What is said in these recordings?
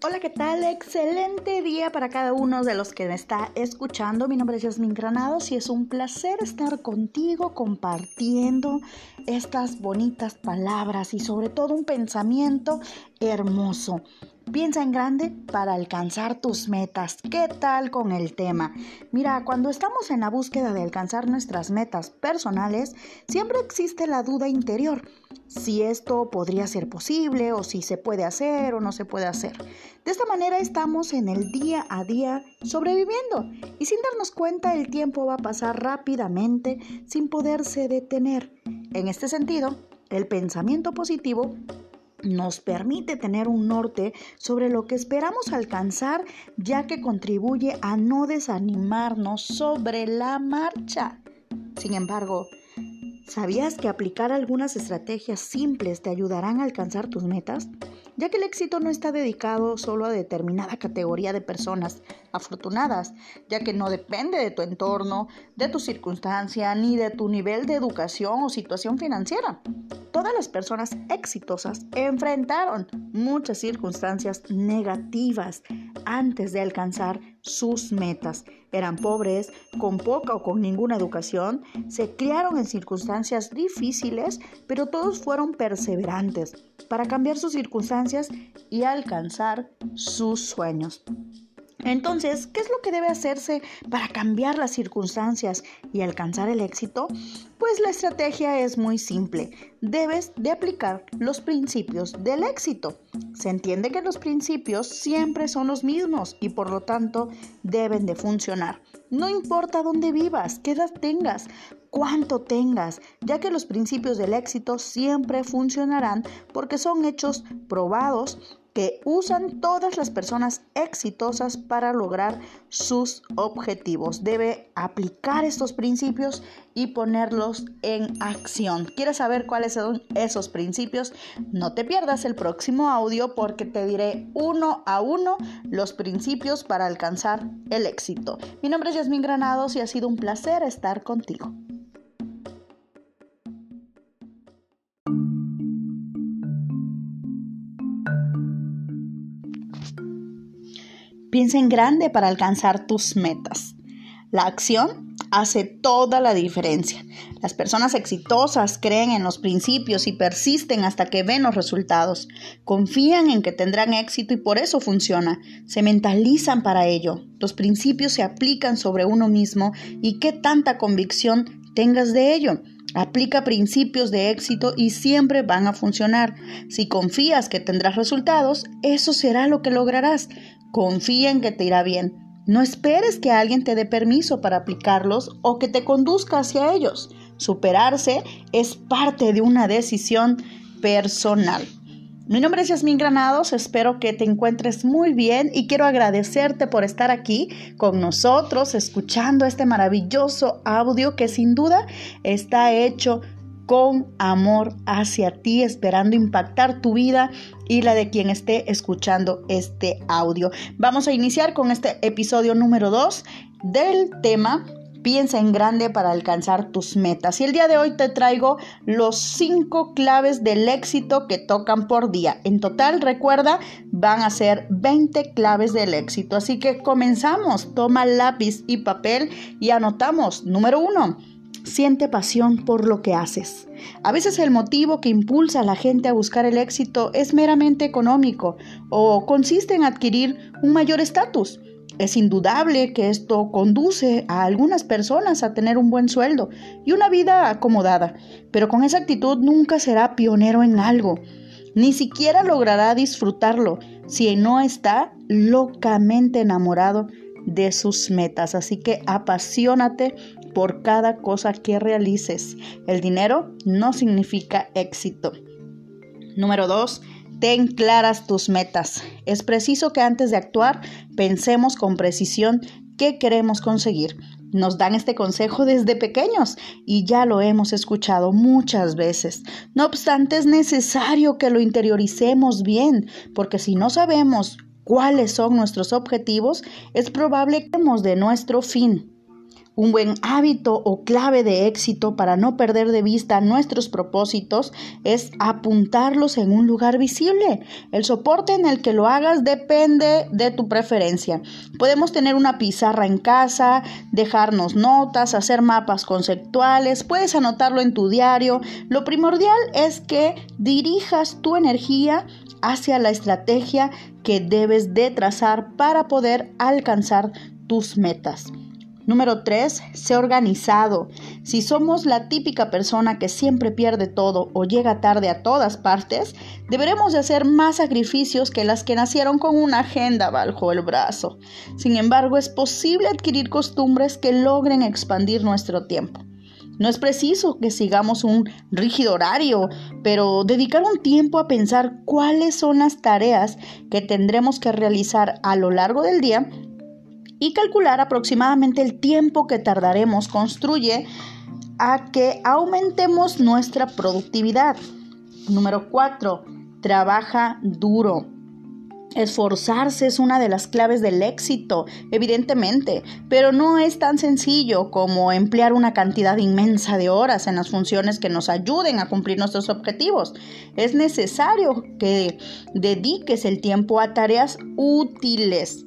Hola, ¿qué tal? Excelente día para cada uno de los que me está escuchando. Mi nombre es Yasmin Granados y es un placer estar contigo compartiendo estas bonitas palabras y sobre todo un pensamiento hermoso. Piensa en grande para alcanzar tus metas. ¿Qué tal con el tema? Mira, cuando estamos en la búsqueda de alcanzar nuestras metas personales, siempre existe la duda interior si esto podría ser posible o si se puede hacer o no se puede hacer. De esta manera estamos en el día a día sobreviviendo y sin darnos cuenta el tiempo va a pasar rápidamente sin poderse detener. En este sentido, el pensamiento positivo nos permite tener un norte sobre lo que esperamos alcanzar, ya que contribuye a no desanimarnos sobre la marcha. Sin embargo, ¿sabías que aplicar algunas estrategias simples te ayudarán a alcanzar tus metas? ya que el éxito no está dedicado solo a determinada categoría de personas afortunadas, ya que no depende de tu entorno, de tu circunstancia, ni de tu nivel de educación o situación financiera. Todas las personas exitosas enfrentaron muchas circunstancias negativas antes de alcanzar sus metas. Eran pobres, con poca o con ninguna educación, se criaron en circunstancias difíciles, pero todos fueron perseverantes para cambiar sus circunstancias y alcanzar sus sueños. Entonces, ¿qué es lo que debe hacerse para cambiar las circunstancias y alcanzar el éxito? Pues la estrategia es muy simple. Debes de aplicar los principios del éxito. Se entiende que los principios siempre son los mismos y por lo tanto deben de funcionar. No importa dónde vivas, qué edad tengas, cuánto tengas, ya que los principios del éxito siempre funcionarán porque son hechos probados que usan todas las personas exitosas para lograr sus objetivos. Debe aplicar estos principios y ponerlos en acción. ¿Quieres saber cuáles son esos principios? No te pierdas el próximo audio porque te diré uno a uno los principios para alcanzar el éxito. Mi nombre es Yasmin Granados y ha sido un placer estar contigo. Piensa en grande para alcanzar tus metas. La acción hace toda la diferencia. Las personas exitosas creen en los principios y persisten hasta que ven los resultados. Confían en que tendrán éxito y por eso funciona. Se mentalizan para ello. Los principios se aplican sobre uno mismo y qué tanta convicción tengas de ello. Aplica principios de éxito y siempre van a funcionar. Si confías que tendrás resultados, eso será lo que lograrás. Confía en que te irá bien. No esperes que alguien te dé permiso para aplicarlos o que te conduzca hacia ellos. Superarse es parte de una decisión personal. Mi nombre es Yasmin Granados, espero que te encuentres muy bien y quiero agradecerte por estar aquí con nosotros escuchando este maravilloso audio que sin duda está hecho con amor hacia ti, esperando impactar tu vida y la de quien esté escuchando este audio. Vamos a iniciar con este episodio número 2 del tema Piensa en grande para alcanzar tus metas. Y el día de hoy te traigo los cinco claves del éxito que tocan por día. En total, recuerda, van a ser 20 claves del éxito. Así que comenzamos. Toma lápiz y papel y anotamos. Número uno Siente pasión por lo que haces. A veces el motivo que impulsa a la gente a buscar el éxito es meramente económico o consiste en adquirir un mayor estatus. Es indudable que esto conduce a algunas personas a tener un buen sueldo y una vida acomodada, pero con esa actitud nunca será pionero en algo, ni siquiera logrará disfrutarlo si no está locamente enamorado de sus metas. Así que apasionate por cada cosa que realices. El dinero no significa éxito. Número 2. Ten claras tus metas. Es preciso que antes de actuar pensemos con precisión qué queremos conseguir. Nos dan este consejo desde pequeños y ya lo hemos escuchado muchas veces. No obstante, es necesario que lo interioricemos bien, porque si no sabemos cuáles son nuestros objetivos, es probable que de nuestro fin. Un buen hábito o clave de éxito para no perder de vista nuestros propósitos es apuntarlos en un lugar visible. El soporte en el que lo hagas depende de tu preferencia. Podemos tener una pizarra en casa, dejarnos notas, hacer mapas conceptuales, puedes anotarlo en tu diario. Lo primordial es que dirijas tu energía hacia la estrategia que debes de trazar para poder alcanzar tus metas. Número 3. Sé organizado. Si somos la típica persona que siempre pierde todo o llega tarde a todas partes, deberemos de hacer más sacrificios que las que nacieron con una agenda bajo el brazo. Sin embargo, es posible adquirir costumbres que logren expandir nuestro tiempo. No es preciso que sigamos un rígido horario, pero dedicar un tiempo a pensar cuáles son las tareas que tendremos que realizar a lo largo del día y calcular aproximadamente el tiempo que tardaremos construye a que aumentemos nuestra productividad. Número 4. Trabaja duro. Esforzarse es una de las claves del éxito, evidentemente, pero no es tan sencillo como emplear una cantidad inmensa de horas en las funciones que nos ayuden a cumplir nuestros objetivos. Es necesario que dediques el tiempo a tareas útiles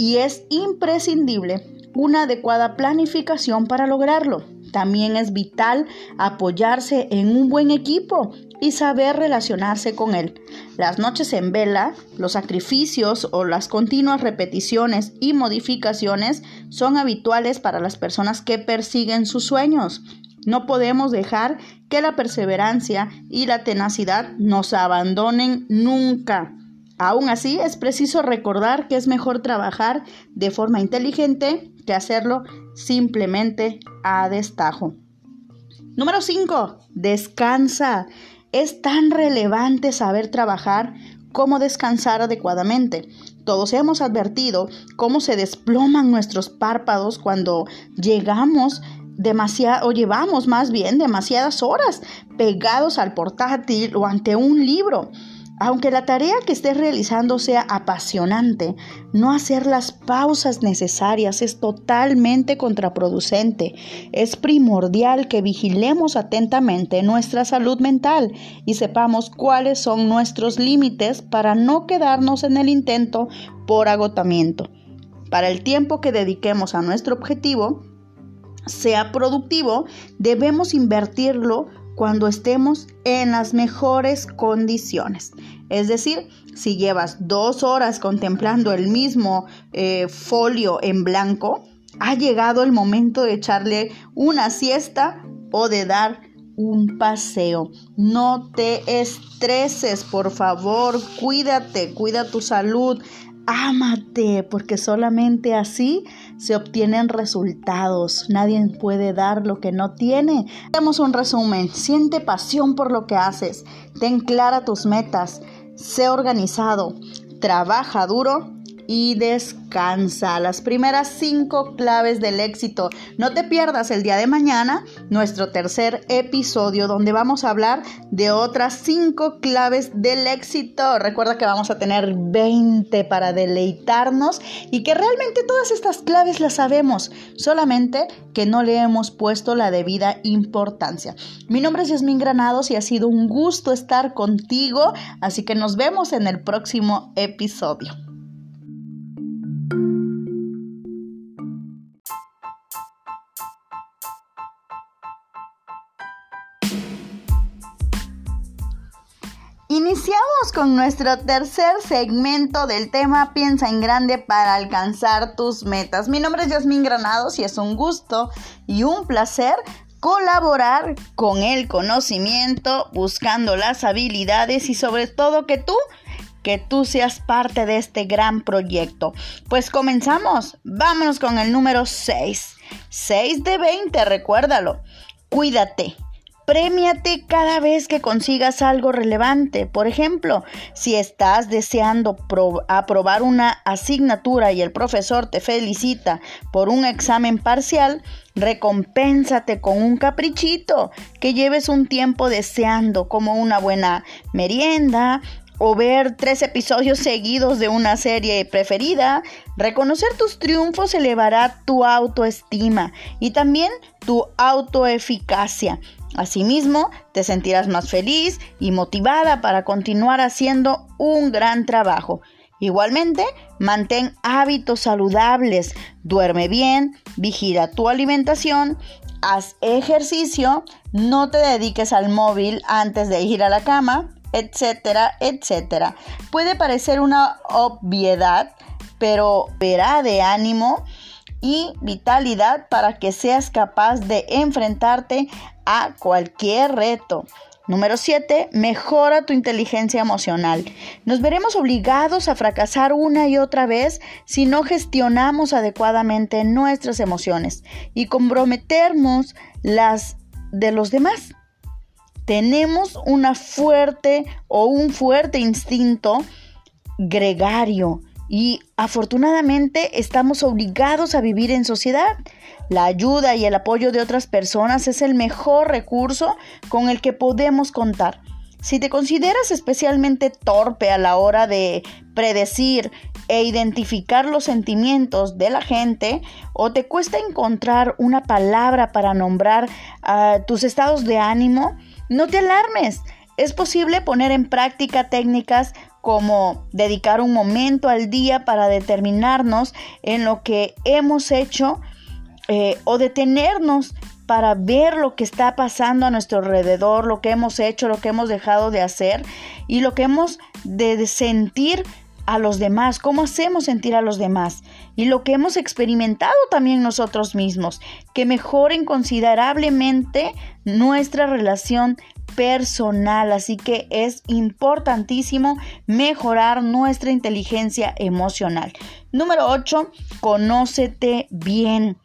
y es imprescindible una adecuada planificación para lograrlo. También es vital apoyarse en un buen equipo y saber relacionarse con él. Las noches en vela, los sacrificios o las continuas repeticiones y modificaciones son habituales para las personas que persiguen sus sueños. No podemos dejar que la perseverancia y la tenacidad nos abandonen nunca. Aún así, es preciso recordar que es mejor trabajar de forma inteligente que hacerlo simplemente a destajo. Número 5. Descansa. Es tan relevante saber trabajar como descansar adecuadamente. Todos hemos advertido cómo se desploman nuestros párpados cuando llegamos demasiado o llevamos más bien demasiadas horas pegados al portátil o ante un libro. Aunque la tarea que estés realizando sea apasionante, no hacer las pausas necesarias es totalmente contraproducente. Es primordial que vigilemos atentamente nuestra salud mental y sepamos cuáles son nuestros límites para no quedarnos en el intento por agotamiento. Para el tiempo que dediquemos a nuestro objetivo, sea productivo, debemos invertirlo cuando estemos en las mejores condiciones. Es decir, si llevas dos horas contemplando el mismo eh, folio en blanco, ha llegado el momento de echarle una siesta o de dar un paseo. No te estreses, por favor, cuídate, cuida tu salud, ámate, porque solamente así se obtienen resultados. Nadie puede dar lo que no tiene. Hacemos un resumen. Siente pasión por lo que haces. Ten clara tus metas. Sé organizado. Trabaja duro y descansa. Las primeras cinco claves del éxito. No te pierdas el día de mañana nuestro tercer episodio donde vamos a hablar de otras cinco claves del éxito. Recuerda que vamos a tener 20 para deleitarnos y que realmente todas estas claves las sabemos, solamente que no le hemos puesto la debida importancia. Mi nombre es Yasmín Granados y ha sido un gusto estar contigo, así que nos vemos en el próximo episodio. Iniciamos con nuestro tercer segmento del tema Piensa en grande para alcanzar tus metas. Mi nombre es Yasmín Granados y es un gusto y un placer colaborar con el conocimiento, buscando las habilidades y sobre todo que tú que tú seas parte de este gran proyecto. Pues comenzamos. Vámonos con el número 6. 6 de 20, recuérdalo. Cuídate. Premiate cada vez que consigas algo relevante. Por ejemplo, si estás deseando aprobar una asignatura y el profesor te felicita por un examen parcial, recompénsate con un caprichito que lleves un tiempo deseando, como una buena merienda, o ver tres episodios seguidos de una serie preferida, reconocer tus triunfos elevará tu autoestima y también tu autoeficacia. Asimismo, te sentirás más feliz y motivada para continuar haciendo un gran trabajo. Igualmente, mantén hábitos saludables, duerme bien, vigila tu alimentación, haz ejercicio, no te dediques al móvil antes de ir a la cama, etcétera, etcétera. Puede parecer una obviedad, pero verá de ánimo y vitalidad para que seas capaz de enfrentarte a cualquier reto. Número 7. Mejora tu inteligencia emocional. Nos veremos obligados a fracasar una y otra vez si no gestionamos adecuadamente nuestras emociones y comprometernos las de los demás tenemos una fuerte o un fuerte instinto gregario y afortunadamente estamos obligados a vivir en sociedad. La ayuda y el apoyo de otras personas es el mejor recurso con el que podemos contar. Si te consideras especialmente torpe a la hora de predecir e identificar los sentimientos de la gente o te cuesta encontrar una palabra para nombrar ah, tus estados de ánimo, no te alarmes. Es posible poner en práctica técnicas como dedicar un momento al día para determinarnos en lo que hemos hecho eh, o detenernos para ver lo que está pasando a nuestro alrededor, lo que hemos hecho, lo que hemos dejado de hacer y lo que hemos de sentir a los demás, cómo hacemos sentir a los demás y lo que hemos experimentado también nosotros mismos, que mejoren considerablemente nuestra relación personal. Así que es importantísimo mejorar nuestra inteligencia emocional. Número 8, conócete bien.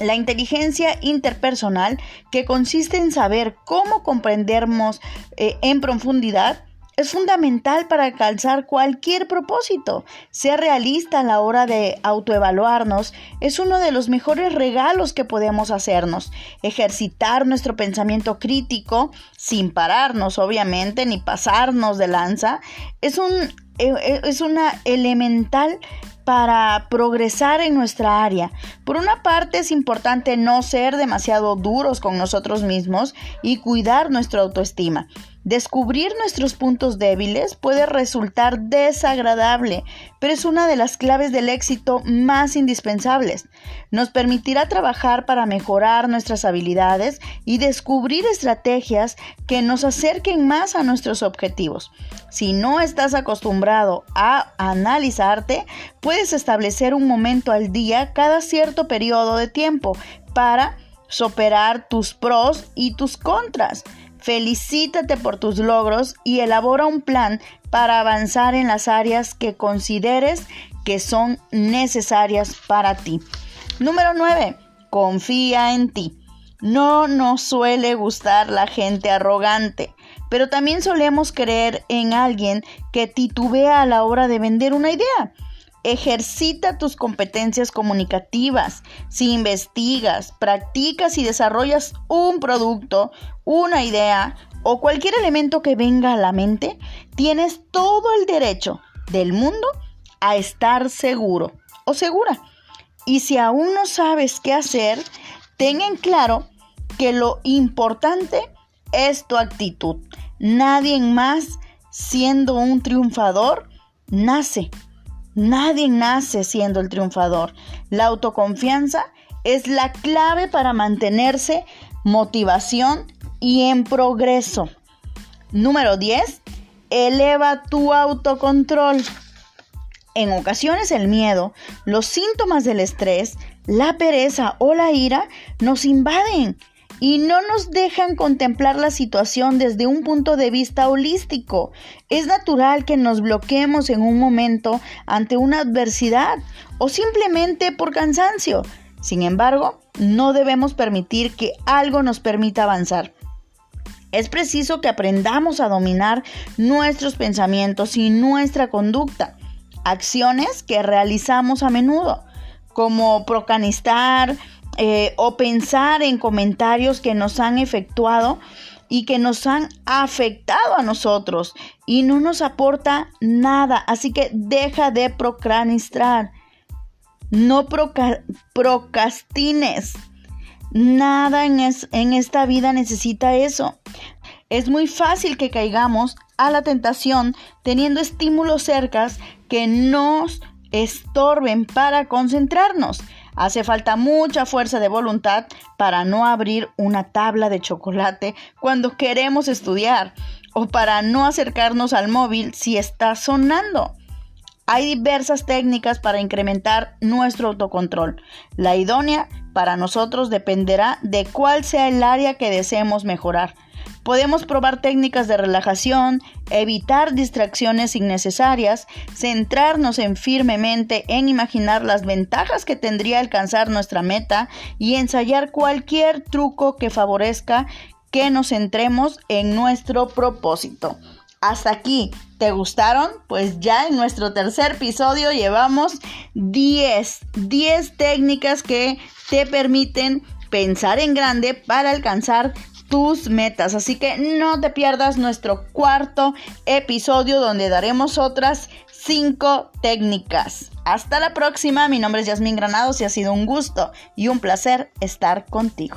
La inteligencia interpersonal, que consiste en saber cómo comprendernos eh, en profundidad, es fundamental para alcanzar cualquier propósito. Ser realista a la hora de autoevaluarnos es uno de los mejores regalos que podemos hacernos. Ejercitar nuestro pensamiento crítico sin pararnos, obviamente, ni pasarnos de lanza, es, un, e, e, es una elemental para progresar en nuestra área. Por una parte es importante no ser demasiado duros con nosotros mismos y cuidar nuestra autoestima. Descubrir nuestros puntos débiles puede resultar desagradable, pero es una de las claves del éxito más indispensables. Nos permitirá trabajar para mejorar nuestras habilidades y descubrir estrategias que nos acerquen más a nuestros objetivos. Si no estás acostumbrado a analizarte, puedes establecer un momento al día cada cierto periodo de tiempo para superar tus pros y tus contras. Felicítate por tus logros y elabora un plan para avanzar en las áreas que consideres que son necesarias para ti. Número 9. Confía en ti. No nos suele gustar la gente arrogante, pero también solemos creer en alguien que titubea a la hora de vender una idea. Ejercita tus competencias comunicativas. Si investigas, practicas y desarrollas un producto, una idea o cualquier elemento que venga a la mente, tienes todo el derecho del mundo a estar seguro o segura. Y si aún no sabes qué hacer, ten en claro que lo importante es tu actitud. Nadie más siendo un triunfador nace Nadie nace siendo el triunfador. La autoconfianza es la clave para mantenerse motivación y en progreso. Número 10. Eleva tu autocontrol. En ocasiones el miedo, los síntomas del estrés, la pereza o la ira nos invaden y no nos dejan contemplar la situación desde un punto de vista holístico. Es natural que nos bloqueemos en un momento ante una adversidad o simplemente por cansancio. Sin embargo, no debemos permitir que algo nos permita avanzar. Es preciso que aprendamos a dominar nuestros pensamientos y nuestra conducta, acciones que realizamos a menudo, como procrastinar, eh, o pensar en comentarios que nos han efectuado y que nos han afectado a nosotros y no nos aporta nada. Así que deja de procrastinar. No procrastines. Nada en, en esta vida necesita eso. Es muy fácil que caigamos a la tentación teniendo estímulos cercas que nos estorben para concentrarnos. Hace falta mucha fuerza de voluntad para no abrir una tabla de chocolate cuando queremos estudiar o para no acercarnos al móvil si está sonando. Hay diversas técnicas para incrementar nuestro autocontrol. La idónea para nosotros dependerá de cuál sea el área que deseemos mejorar. Podemos probar técnicas de relajación, evitar distracciones innecesarias, centrarnos en firmemente en imaginar las ventajas que tendría alcanzar nuestra meta y ensayar cualquier truco que favorezca que nos centremos en nuestro propósito. Hasta aquí, ¿te gustaron? Pues ya en nuestro tercer episodio llevamos 10, 10 técnicas que te permiten pensar en grande para alcanzar tus metas. Así que no te pierdas nuestro cuarto episodio donde daremos otras cinco técnicas. Hasta la próxima, mi nombre es Yasmín Granados y ha sido un gusto y un placer estar contigo.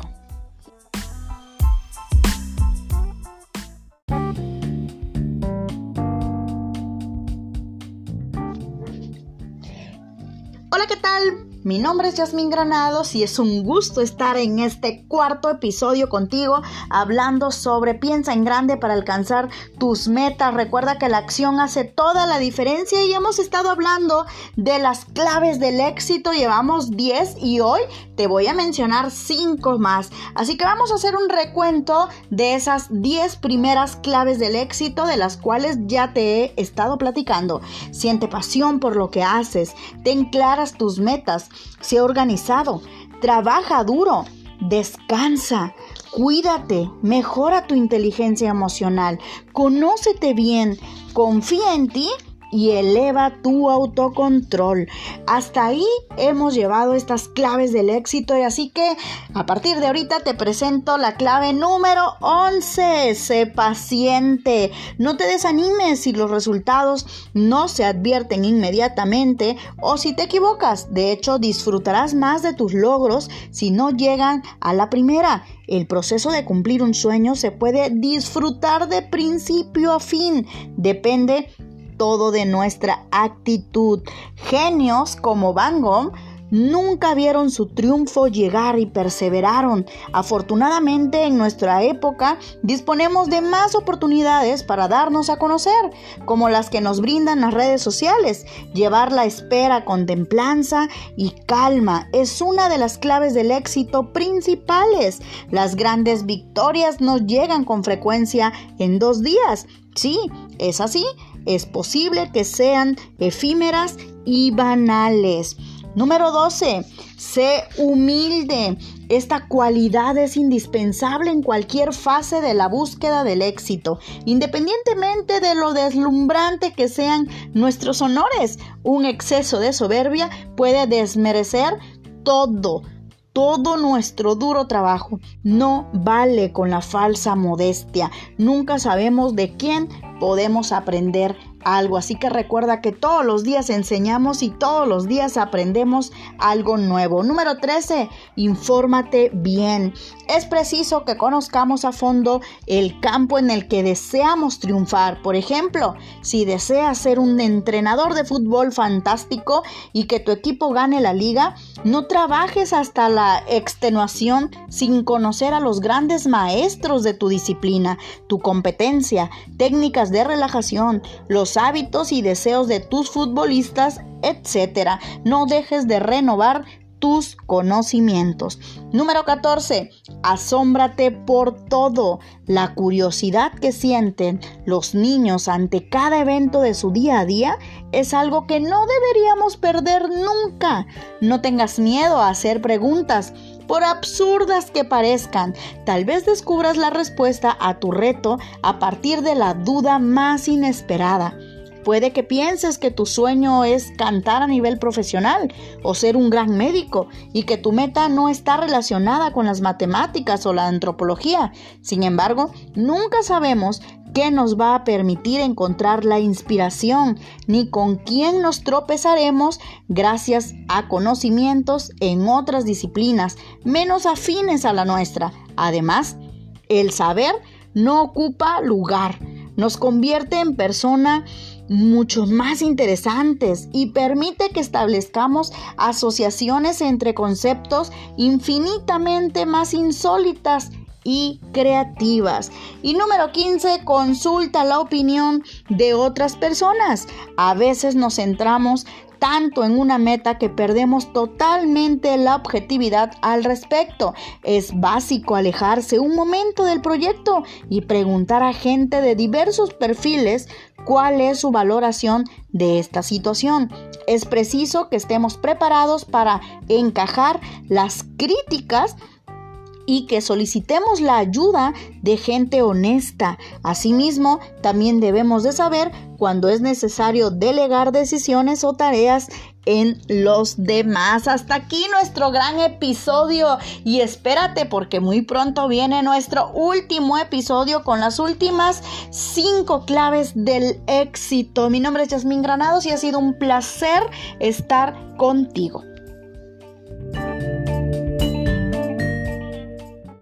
Hola, ¿qué tal? Mi nombre es Yasmín Granados y es un gusto estar en este cuarto episodio contigo hablando sobre piensa en grande para alcanzar tus metas. Recuerda que la acción hace toda la diferencia y hemos estado hablando de las claves del éxito. Llevamos 10 y hoy te voy a mencionar 5 más. Así que vamos a hacer un recuento de esas 10 primeras claves del éxito de las cuales ya te he estado platicando. Siente pasión por lo que haces, ten claras tus metas Sé organizado, trabaja duro, descansa, cuídate, mejora tu inteligencia emocional, conócete bien, confía en ti y eleva tu autocontrol. Hasta ahí hemos llevado estas claves del éxito y así que a partir de ahorita te presento la clave número 11. Sé paciente. No te desanimes si los resultados no se advierten inmediatamente o si te equivocas. De hecho, disfrutarás más de tus logros si no llegan a la primera. El proceso de cumplir un sueño se puede disfrutar de principio a fin. Depende todo de nuestra actitud. Genios como Van Gogh nunca vieron su triunfo llegar y perseveraron. Afortunadamente en nuestra época disponemos de más oportunidades para darnos a conocer, como las que nos brindan las redes sociales. Llevar la espera con templanza y calma es una de las claves del éxito principales. Las grandes victorias no llegan con frecuencia en dos días. Sí, es así es posible que sean efímeras y banales. Número 12. Sé humilde. Esta cualidad es indispensable en cualquier fase de la búsqueda del éxito, independientemente de lo deslumbrante que sean nuestros honores. Un exceso de soberbia puede desmerecer todo, todo nuestro duro trabajo. No vale con la falsa modestia. Nunca sabemos de quién podemos aprender algo. Así que recuerda que todos los días enseñamos y todos los días aprendemos algo nuevo. Número 13, infórmate bien. Es preciso que conozcamos a fondo el campo en el que deseamos triunfar. Por ejemplo, si deseas ser un entrenador de fútbol fantástico y que tu equipo gane la liga, no trabajes hasta la extenuación sin conocer a los grandes maestros de tu disciplina, tu competencia, técnicas de relajación, hábitos y deseos de tus futbolistas, etc. No dejes de renovar tus conocimientos. Número 14. Asómbrate por todo. La curiosidad que sienten los niños ante cada evento de su día a día es algo que no deberíamos perder nunca. No tengas miedo a hacer preguntas por absurdas que parezcan, tal vez descubras la respuesta a tu reto a partir de la duda más inesperada. Puede que pienses que tu sueño es cantar a nivel profesional o ser un gran médico y que tu meta no está relacionada con las matemáticas o la antropología. Sin embargo, nunca sabemos qué nos va a permitir encontrar la inspiración, ni con quién nos tropezaremos gracias a conocimientos en otras disciplinas menos afines a la nuestra. Además, el saber no ocupa lugar, nos convierte en persona mucho más interesantes y permite que establezcamos asociaciones entre conceptos infinitamente más insólitas y creativas. Y número 15, consulta la opinión de otras personas. A veces nos centramos tanto en una meta que perdemos totalmente la objetividad al respecto. Es básico alejarse un momento del proyecto y preguntar a gente de diversos perfiles cuál es su valoración de esta situación. Es preciso que estemos preparados para encajar las críticas y que solicitemos la ayuda de gente honesta. Asimismo, también debemos de saber cuando es necesario delegar decisiones o tareas en los demás. Hasta aquí nuestro gran episodio y espérate porque muy pronto viene nuestro último episodio con las últimas cinco claves del éxito. Mi nombre es Yasmín Granados y ha sido un placer estar contigo.